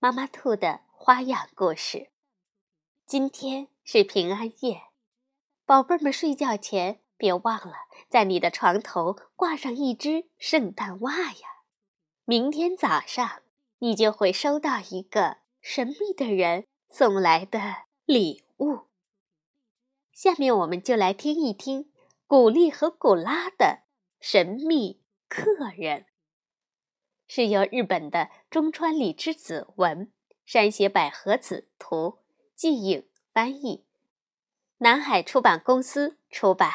妈妈兔的花样故事。今天是平安夜，宝贝们睡觉前别忘了在你的床头挂上一只圣诞袜呀。明天早上你就会收到一个神秘的人送来的礼物。下面我们就来听一听古丽和古拉的神秘客人。是由日本的中川里之子文、山写百合子图、季影翻译，南海出版公司出版。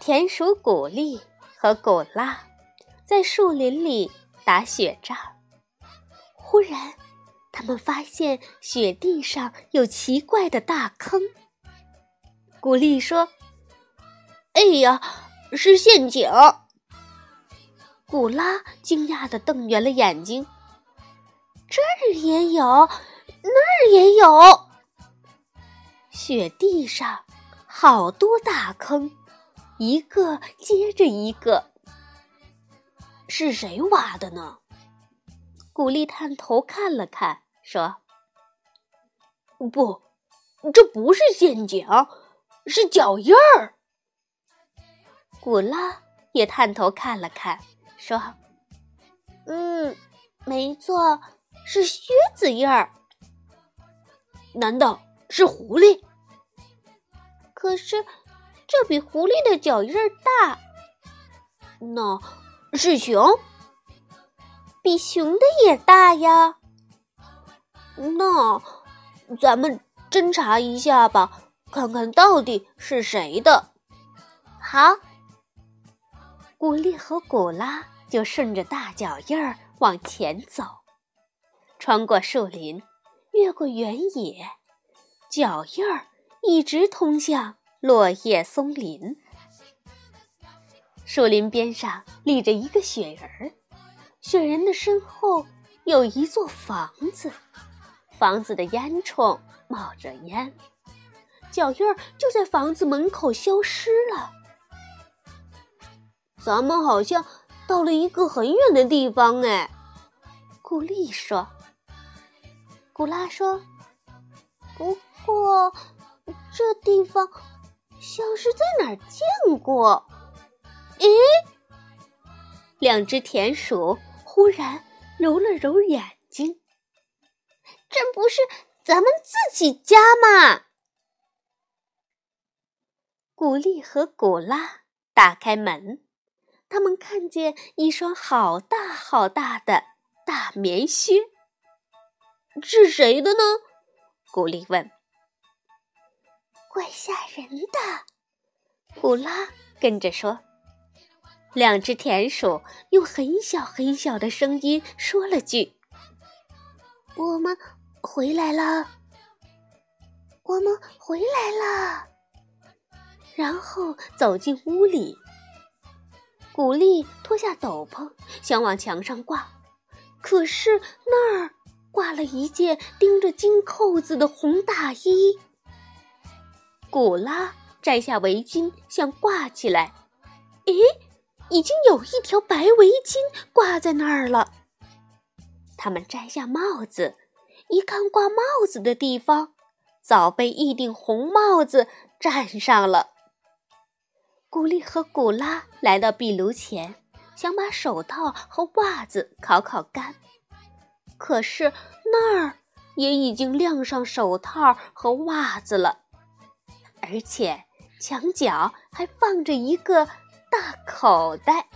田鼠古丽和古拉在树林里打雪仗，忽然。他们发现雪地上有奇怪的大坑。古丽说：“哎呀，是陷阱！”古拉惊讶的瞪圆了眼睛：“这儿也有，那儿也有。雪地上好多大坑，一个接着一个。是谁挖的呢？”古丽探头看了看。说：“不，这不是陷阱，是脚印儿。”古拉也探头看了看，说：“嗯，没错，是靴子印儿。难道是狐狸？可是这比狐狸的脚印儿大。那是熊，比熊的也大呀。”那，咱们侦查一下吧，看看到底是谁的。好，古丽和古拉就顺着大脚印儿往前走，穿过树林，越过原野，脚印儿一直通向落叶松林。树林边上立着一个雪人儿，雪人的身后有一座房子。房子的烟囱冒着烟，脚印儿就在房子门口消失了。咱们好像到了一个很远的地方哎，古丽说。古拉说：“不过这地方像是在哪儿见过。”咦，两只田鼠忽然揉了揉眼。这不是咱们自己家吗？古丽和古拉打开门，他们看见一双好大好大的大棉靴。是谁的呢？古丽问。怪吓人的，古拉跟着说。两只田鼠用很小很小的声音说了句：“我们。”回来了，我们回来了。然后走进屋里，古丽脱下斗篷，想往墙上挂，可是那儿挂了一件钉着金扣子的红大衣。古拉摘下围巾，想挂起来，咦，已经有一条白围巾挂在那儿了。他们摘下帽子。一看挂帽子的地方，早被一顶红帽子占上了。古丽和古拉来到壁炉前，想把手套和袜子烤烤干，可是那儿也已经晾上手套和袜子了，而且墙角还放着一个大口袋。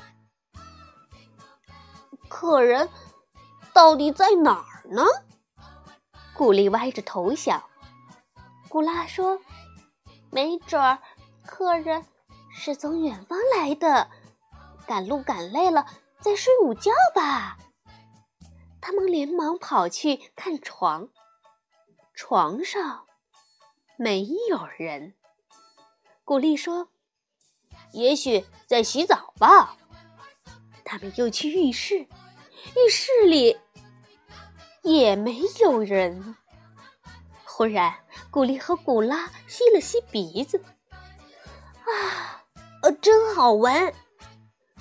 客人到底在哪儿呢？古丽歪着头想，古拉说：“没准儿客人是从远方来的，赶路赶累了，在睡午觉吧。他们连忙跑去看床，床上没有人。古丽说：“也许在洗澡吧。”他们又去浴室，浴室里也没有人。忽然，古丽和古拉吸了吸鼻子，啊，呃，真好闻！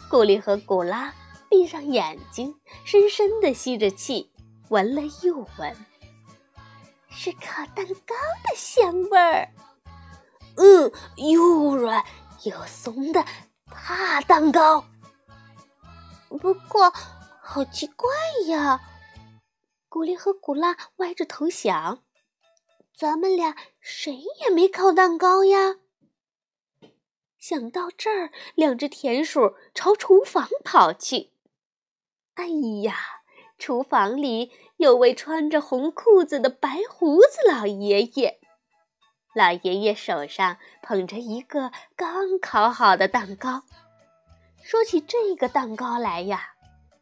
古丽和古拉闭上眼睛，深深的吸着气，闻了又闻，是烤蛋糕的香味儿。嗯，又软又松的大蛋糕。不过，好奇怪呀！古丽和古拉歪着头想。咱们俩谁也没烤蛋糕呀！想到这儿，两只田鼠朝厨房跑去。哎呀，厨房里有位穿着红裤子的白胡子老爷爷。老爷爷手上捧着一个刚烤好的蛋糕。说起这个蛋糕来呀，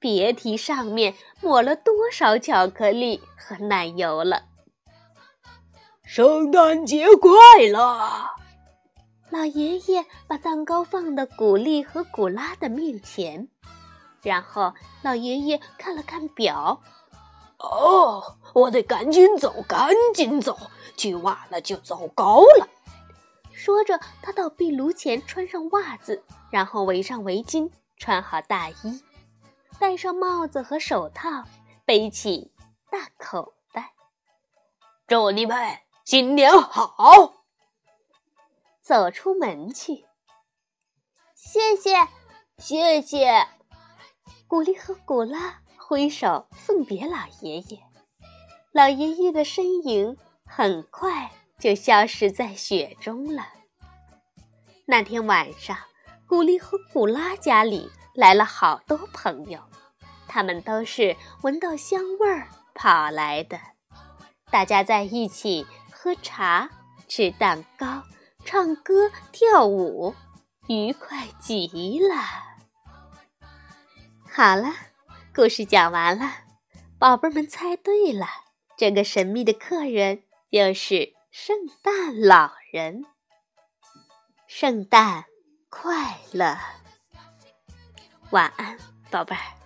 别提上面抹了多少巧克力和奶油了。圣诞节快乐！老爷爷把蛋糕放到古丽和古拉的面前，然后老爷爷看了看表，哦，我得赶紧走，赶紧走，去晚了就糟糕了。说着，他到壁炉前穿上袜子，然后围上围巾，穿好大衣，戴上帽子和手套，背起大口袋。祝你们！新年好！走出门去，谢谢，谢谢。古丽和古拉挥手送别老爷爷，老爷爷的身影很快就消失在雪中了。那天晚上，古丽和古拉家里来了好多朋友，他们都是闻到香味儿跑来的，大家在一起。喝茶、吃蛋糕、唱歌、跳舞，愉快极了。好了，故事讲完了，宝贝们猜对了，这个神秘的客人就是圣诞老人。圣诞快乐，晚安，宝贝儿。